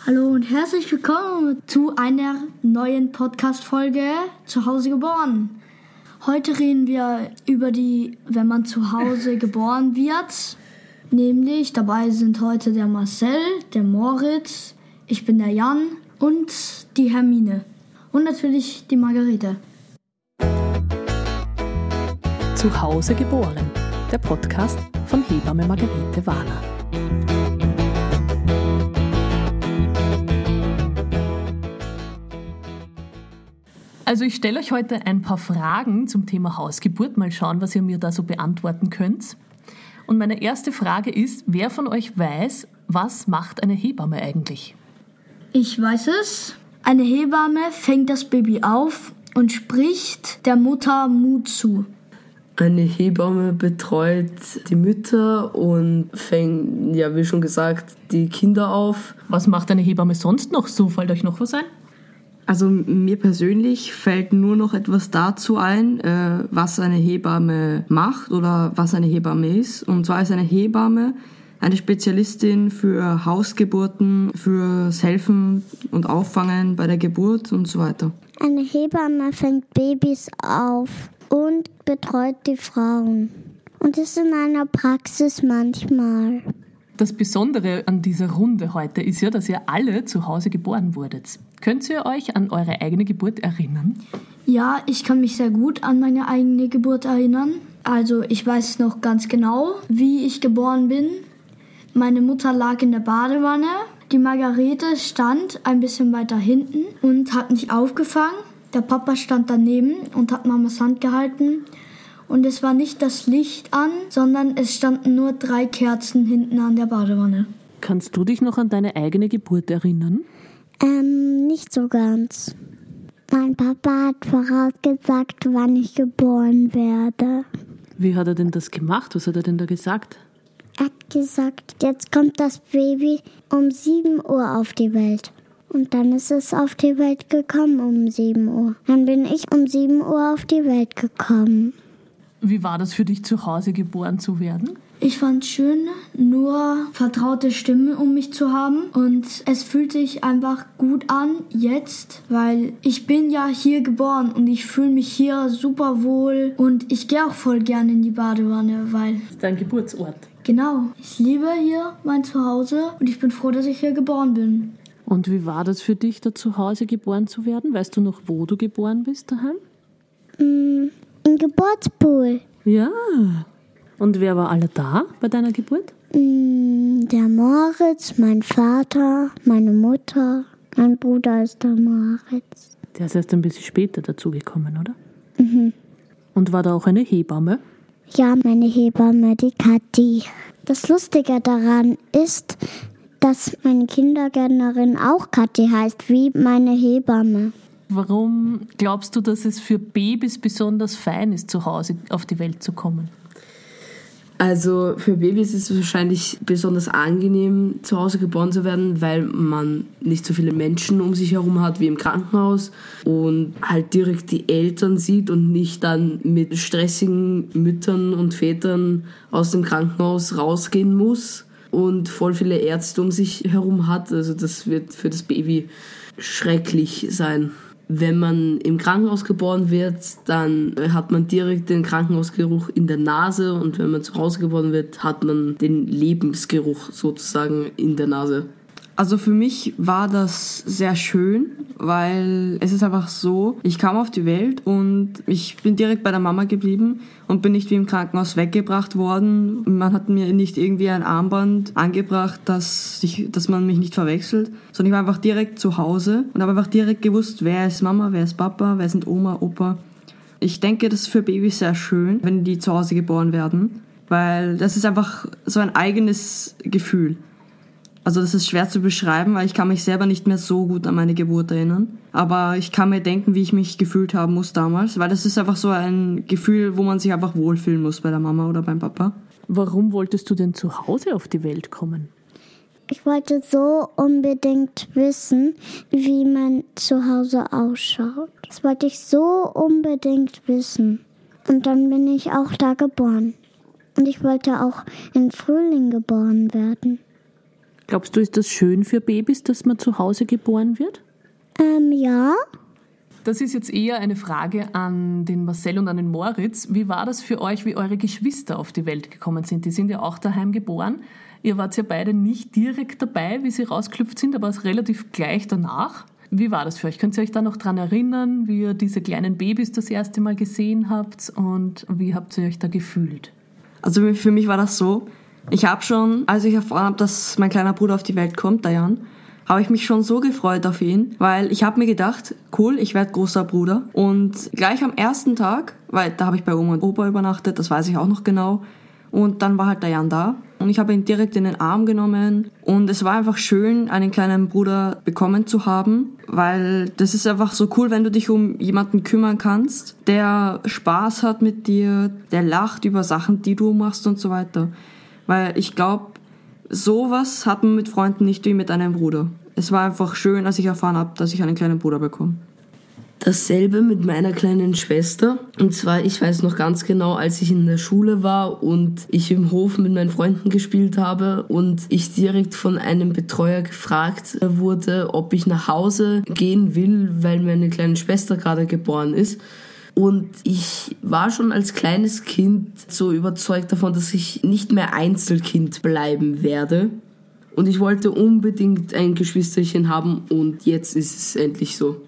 Hallo und herzlich willkommen zu einer neuen Podcast-Folge zu Hause geboren. Heute reden wir über die, wenn man zu Hause geboren wird. Nämlich dabei sind heute der Marcel, der Moritz, ich bin der Jan und die Hermine. Und natürlich die Margarete. Zu Hause geboren. Der Podcast von Hebamme Margarete Wahler. Also ich stelle euch heute ein paar Fragen zum Thema Hausgeburt. Mal schauen, was ihr mir da so beantworten könnt. Und meine erste Frage ist, wer von euch weiß, was macht eine Hebamme eigentlich? Ich weiß es. Eine Hebamme fängt das Baby auf und spricht der Mutter Mut zu. Eine Hebamme betreut die Mütter und fängt, ja, wie schon gesagt, die Kinder auf. Was macht eine Hebamme sonst noch so? Fällt euch noch was ein? Also mir persönlich fällt nur noch etwas dazu ein, äh, was eine Hebamme macht oder was eine Hebamme ist. Und zwar ist eine Hebamme eine Spezialistin für Hausgeburten, fürs Helfen und Auffangen bei der Geburt und so weiter. Eine Hebamme fängt Babys auf und betreut die Frauen. Und ist in einer Praxis manchmal. Das Besondere an dieser Runde heute ist ja, dass ihr alle zu Hause geboren wurdet. Könnt ihr euch an eure eigene Geburt erinnern? Ja, ich kann mich sehr gut an meine eigene Geburt erinnern. Also ich weiß noch ganz genau, wie ich geboren bin. Meine Mutter lag in der Badewanne. Die Margarete stand ein bisschen weiter hinten und hat mich aufgefangen. Der Papa stand daneben und hat Mamas Hand gehalten und es war nicht das Licht an, sondern es standen nur drei Kerzen hinten an der Badewanne. Kannst du dich noch an deine eigene Geburt erinnern? Ähm, nicht so ganz. Mein Papa hat vorausgesagt, wann ich geboren werde. Wie hat er denn das gemacht? Was hat er denn da gesagt? Er hat gesagt, jetzt kommt das Baby um 7 Uhr auf die Welt. Und dann ist es auf die Welt gekommen um 7 Uhr. Dann bin ich um 7 Uhr auf die Welt gekommen. Wie war das für dich, zu Hause geboren zu werden? Ich fand schön, nur vertraute Stimmen um mich zu haben und es fühlt sich einfach gut an jetzt, weil ich bin ja hier geboren und ich fühle mich hier super wohl und ich gehe auch voll gerne in die Badewanne, weil das ist dein Geburtsort. Genau, ich liebe hier mein Zuhause und ich bin froh, dass ich hier geboren bin. Und wie war das für dich, da zu Hause geboren zu werden? Weißt du noch, wo du geboren bist daheim? Im Geburtspool. Ja. Und wer war alle da bei deiner Geburt? Mm, Der Moritz, mein Vater, meine Mutter, mein Bruder ist der Moritz. Der ist erst ein bisschen später dazugekommen, oder? Mhm. Und war da auch eine Hebamme? Ja, meine Hebamme, die Kathi. Das Lustige daran ist, dass meine Kindergärtnerin auch Kathi heißt, wie meine Hebamme. Warum glaubst du, dass es für Babys besonders fein ist, zu Hause auf die Welt zu kommen? Also für Babys ist es wahrscheinlich besonders angenehm, zu Hause geboren zu werden, weil man nicht so viele Menschen um sich herum hat wie im Krankenhaus und halt direkt die Eltern sieht und nicht dann mit stressigen Müttern und Vätern aus dem Krankenhaus rausgehen muss und voll viele Ärzte um sich herum hat. Also das wird für das Baby schrecklich sein. Wenn man im Krankenhaus geboren wird, dann hat man direkt den Krankenhausgeruch in der Nase und wenn man zu Hause geboren wird, hat man den Lebensgeruch sozusagen in der Nase. Also für mich war das sehr schön, weil es ist einfach so, ich kam auf die Welt und ich bin direkt bei der Mama geblieben und bin nicht wie im Krankenhaus weggebracht worden. Man hat mir nicht irgendwie ein Armband angebracht, dass, ich, dass man mich nicht verwechselt, sondern ich war einfach direkt zu Hause und habe einfach direkt gewusst, wer ist Mama, wer ist Papa, wer sind Oma, Opa. Ich denke, das ist für Babys sehr schön, wenn die zu Hause geboren werden, weil das ist einfach so ein eigenes Gefühl. Also das ist schwer zu beschreiben, weil ich kann mich selber nicht mehr so gut an meine Geburt erinnern. Aber ich kann mir denken, wie ich mich gefühlt haben muss damals, weil das ist einfach so ein Gefühl, wo man sich einfach wohlfühlen muss bei der Mama oder beim Papa. Warum wolltest du denn zu Hause auf die Welt kommen? Ich wollte so unbedingt wissen, wie mein Zuhause ausschaut. Das wollte ich so unbedingt wissen. Und dann bin ich auch da geboren. Und ich wollte auch im Frühling geboren werden. Glaubst du, ist das schön für Babys, dass man zu Hause geboren wird? Ähm, ja. Das ist jetzt eher eine Frage an den Marcel und an den Moritz. Wie war das für euch, wie eure Geschwister auf die Welt gekommen sind? Die sind ja auch daheim geboren. Ihr wart ja beide nicht direkt dabei, wie sie rausgeklüpft sind, aber relativ gleich danach. Wie war das für euch? Könnt ihr euch da noch dran erinnern, wie ihr diese kleinen Babys das erste Mal gesehen habt und wie habt ihr euch da gefühlt? Also für mich war das so, ich habe schon, als ich erfahren habe, dass mein kleiner Bruder auf die Welt kommt, Dayan, habe ich mich schon so gefreut auf ihn, weil ich habe mir gedacht, cool, ich werde großer Bruder. Und gleich am ersten Tag, weil da habe ich bei Oma und Opa übernachtet, das weiß ich auch noch genau, und dann war halt der Jan da und ich habe ihn direkt in den Arm genommen und es war einfach schön, einen kleinen Bruder bekommen zu haben, weil das ist einfach so cool, wenn du dich um jemanden kümmern kannst, der Spaß hat mit dir, der lacht über Sachen, die du machst und so weiter. Weil ich glaube, sowas hat man mit Freunden nicht wie mit einem Bruder. Es war einfach schön, als ich erfahren habe, dass ich einen kleinen Bruder bekomme. Dasselbe mit meiner kleinen Schwester. Und zwar, ich weiß noch ganz genau, als ich in der Schule war und ich im Hof mit meinen Freunden gespielt habe und ich direkt von einem Betreuer gefragt wurde, ob ich nach Hause gehen will, weil meine kleine Schwester gerade geboren ist. Und ich war schon als kleines Kind so überzeugt davon, dass ich nicht mehr Einzelkind bleiben werde. Und ich wollte unbedingt ein Geschwisterchen haben und jetzt ist es endlich so.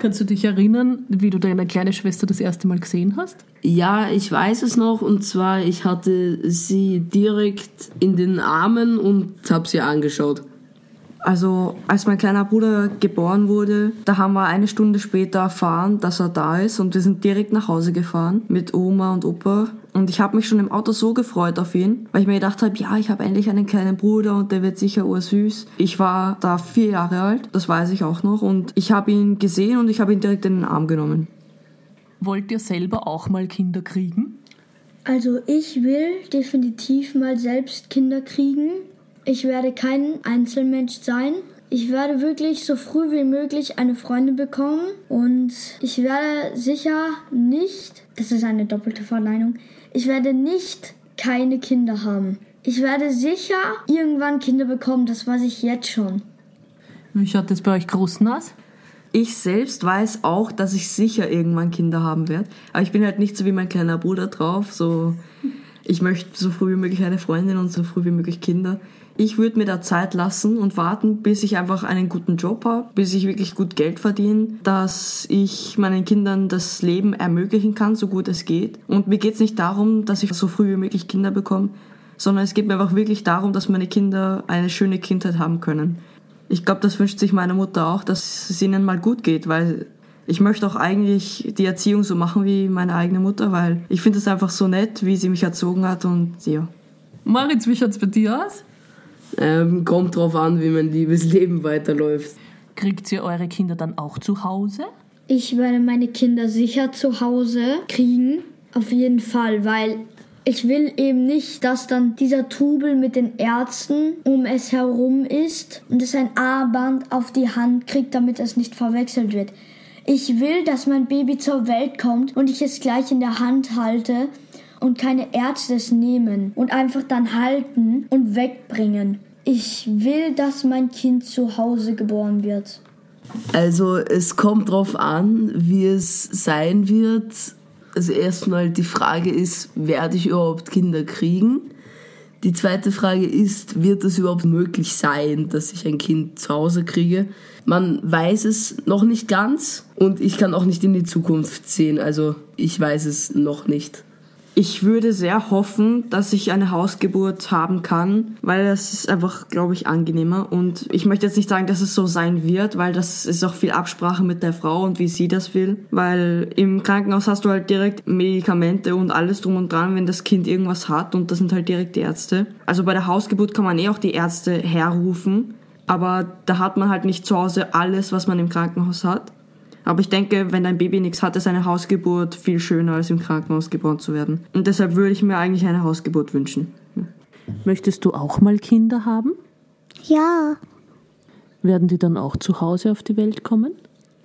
Kannst du dich erinnern, wie du deine kleine Schwester das erste Mal gesehen hast? Ja, ich weiß es noch. Und zwar, ich hatte sie direkt in den Armen und habe sie angeschaut. Also als mein kleiner Bruder geboren wurde, da haben wir eine Stunde später erfahren, dass er da ist und wir sind direkt nach Hause gefahren mit Oma und Opa. Und ich habe mich schon im Auto so gefreut auf ihn, weil ich mir gedacht habe, ja, ich habe endlich einen kleinen Bruder und der wird sicher ursüß. Ich war da vier Jahre alt, das weiß ich auch noch. Und ich habe ihn gesehen und ich habe ihn direkt in den Arm genommen. Wollt ihr selber auch mal Kinder kriegen? Also ich will definitiv mal selbst Kinder kriegen. Ich werde kein Einzelmensch sein. Ich werde wirklich so früh wie möglich eine Freundin bekommen und ich werde sicher nicht, das ist eine doppelte Verneinung, ich werde nicht keine Kinder haben. Ich werde sicher irgendwann Kinder bekommen, das weiß ich jetzt schon. Wie schaut das bei euch Großen aus? Ich selbst weiß auch, dass ich sicher irgendwann Kinder haben werde. Aber ich bin halt nicht so wie mein kleiner Bruder drauf. So, ich möchte so früh wie möglich eine Freundin und so früh wie möglich Kinder. Ich würde mir da Zeit lassen und warten, bis ich einfach einen guten Job habe, bis ich wirklich gut Geld verdiene, dass ich meinen Kindern das Leben ermöglichen kann, so gut es geht. Und mir geht es nicht darum, dass ich so früh wie möglich Kinder bekomme, sondern es geht mir einfach wirklich darum, dass meine Kinder eine schöne Kindheit haben können. Ich glaube, das wünscht sich meine Mutter auch, dass es ihnen mal gut geht, weil ich möchte auch eigentlich die Erziehung so machen wie meine eigene Mutter, weil ich finde es einfach so nett, wie sie mich erzogen hat und ja. Moritz, wie schaut's bei dir aus? Ähm, kommt drauf an, wie mein Liebesleben weiterläuft. Kriegt ihr eure Kinder dann auch zu Hause? Ich werde meine Kinder sicher zu Hause kriegen. Auf jeden Fall, weil ich will eben nicht, dass dann dieser Trubel mit den Ärzten um es herum ist und es ein Armband auf die Hand kriegt, damit es nicht verwechselt wird. Ich will, dass mein Baby zur Welt kommt und ich es gleich in der Hand halte und keine Ärzte es nehmen und einfach dann halten und wegbringen. Ich will, dass mein Kind zu Hause geboren wird. Also es kommt drauf an, wie es sein wird. Also erstmal die Frage ist, werde ich überhaupt Kinder kriegen? Die zweite Frage ist, wird es überhaupt möglich sein, dass ich ein Kind zu Hause kriege? Man weiß es noch nicht ganz und ich kann auch nicht in die Zukunft sehen. Also ich weiß es noch nicht. Ich würde sehr hoffen, dass ich eine Hausgeburt haben kann, weil das ist einfach, glaube ich, angenehmer. Und ich möchte jetzt nicht sagen, dass es so sein wird, weil das ist auch viel Absprache mit der Frau und wie sie das will. Weil im Krankenhaus hast du halt direkt Medikamente und alles drum und dran, wenn das Kind irgendwas hat und das sind halt direkt die Ärzte. Also bei der Hausgeburt kann man eh auch die Ärzte herrufen, aber da hat man halt nicht zu Hause alles, was man im Krankenhaus hat. Aber ich denke, wenn dein Baby nichts hat, ist eine Hausgeburt viel schöner, als im Krankenhaus geboren zu werden. Und deshalb würde ich mir eigentlich eine Hausgeburt wünschen. Möchtest du auch mal Kinder haben? Ja, Werden die dann auch zu Hause auf die Welt kommen?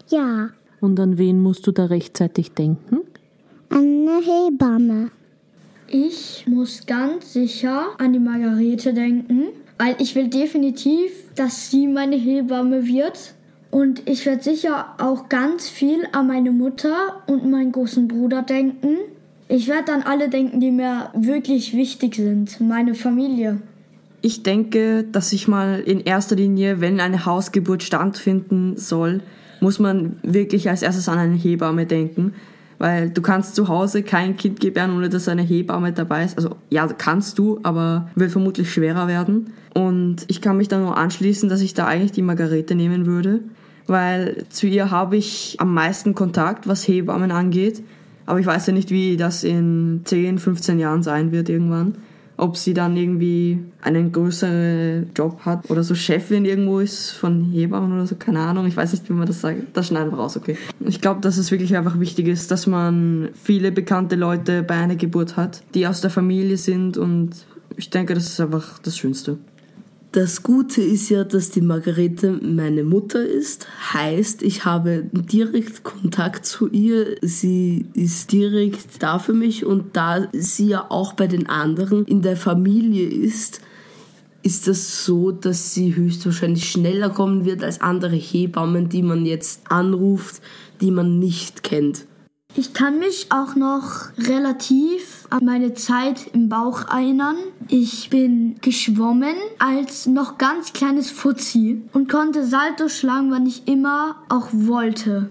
ja. Und an wen musst du da rechtzeitig denken? Eine Hebamme. Ich muss ganz sicher an die Margarete denken, weil ich will definitiv, dass sie meine Hebamme wird. Und ich werde sicher auch ganz viel an meine Mutter und meinen großen Bruder denken. Ich werde an alle denken, die mir wirklich wichtig sind, meine Familie. Ich denke, dass ich mal in erster Linie, wenn eine Hausgeburt stattfinden soll, muss man wirklich als erstes an eine Hebamme denken. Weil du kannst zu Hause kein Kind gebären, ohne dass eine Hebamme dabei ist. Also ja, kannst du, aber wird vermutlich schwerer werden. Und ich kann mich da nur anschließen, dass ich da eigentlich die Margarete nehmen würde weil zu ihr habe ich am meisten Kontakt, was Hebammen angeht. Aber ich weiß ja nicht, wie das in 10, 15 Jahren sein wird irgendwann. Ob sie dann irgendwie einen größeren Job hat oder so Chefin irgendwo ist von Hebammen oder so, keine Ahnung. Ich weiß nicht, wie man das sagt. Das schneiden wir raus, okay. Ich glaube, dass es wirklich einfach wichtig ist, dass man viele bekannte Leute bei einer Geburt hat, die aus der Familie sind und ich denke, das ist einfach das Schönste. Das Gute ist ja, dass die Margarete meine Mutter ist. Heißt, ich habe direkt Kontakt zu ihr. Sie ist direkt da für mich und da sie ja auch bei den anderen in der Familie ist, ist das so, dass sie höchstwahrscheinlich schneller kommen wird als andere Hebammen, die man jetzt anruft, die man nicht kennt. Ich kann mich auch noch relativ meine Zeit im Bauch erinnern. Ich bin geschwommen als noch ganz kleines Fuzzi und konnte Salto schlagen, wann ich immer auch wollte.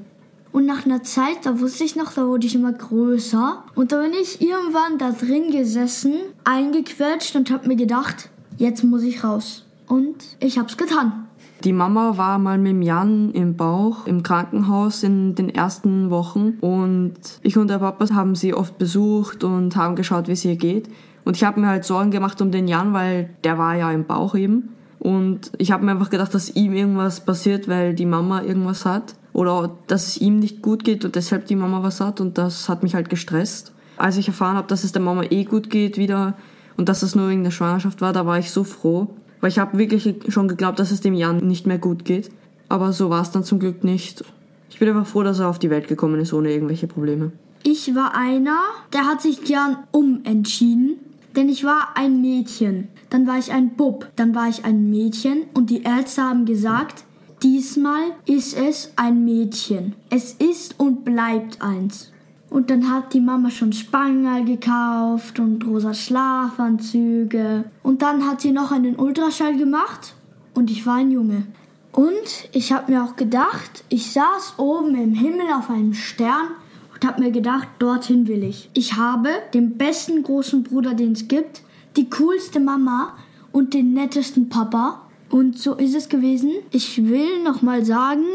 Und nach einer Zeit, da wusste ich noch, da wurde ich immer größer. Und da bin ich irgendwann da drin gesessen, eingequetscht und hab mir gedacht, jetzt muss ich raus. Und ich hab's getan. Die Mama war mal mit Jan im Bauch im Krankenhaus in den ersten Wochen und ich und der Papa haben sie oft besucht und haben geschaut, wie es ihr geht. Und ich habe mir halt Sorgen gemacht um den Jan, weil der war ja im Bauch eben. Und ich habe mir einfach gedacht, dass ihm irgendwas passiert, weil die Mama irgendwas hat. Oder dass es ihm nicht gut geht und deshalb die Mama was hat. Und das hat mich halt gestresst. Als ich erfahren habe, dass es der Mama eh gut geht wieder und dass es nur wegen der Schwangerschaft war, da war ich so froh. Weil ich habe wirklich schon geglaubt, dass es dem Jan nicht mehr gut geht. Aber so war es dann zum Glück nicht. Ich bin einfach froh, dass er auf die Welt gekommen ist, ohne irgendwelche Probleme. Ich war einer, der hat sich gern umentschieden. Denn ich war ein Mädchen. Dann war ich ein Bub. Dann war ich ein Mädchen. Und die Ärzte haben gesagt, diesmal ist es ein Mädchen. Es ist und bleibt eins. Und dann hat die Mama schon Spangerl gekauft und rosa Schlafanzüge. Und dann hat sie noch einen Ultraschall gemacht und ich war ein Junge. Und ich habe mir auch gedacht, ich saß oben im Himmel auf einem Stern und habe mir gedacht, dorthin will ich. Ich habe den besten großen Bruder, den es gibt, die coolste Mama und den nettesten Papa. Und so ist es gewesen. Ich will noch mal sagen,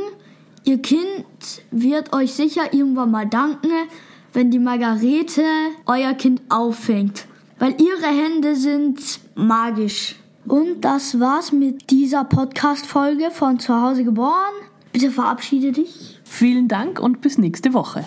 ihr Kind wird euch sicher irgendwann mal danken, wenn die Margarete euer Kind auffängt. Weil ihre Hände sind magisch. Und das war's mit dieser Podcast-Folge von Zuhause geboren. Bitte verabschiede dich. Vielen Dank und bis nächste Woche.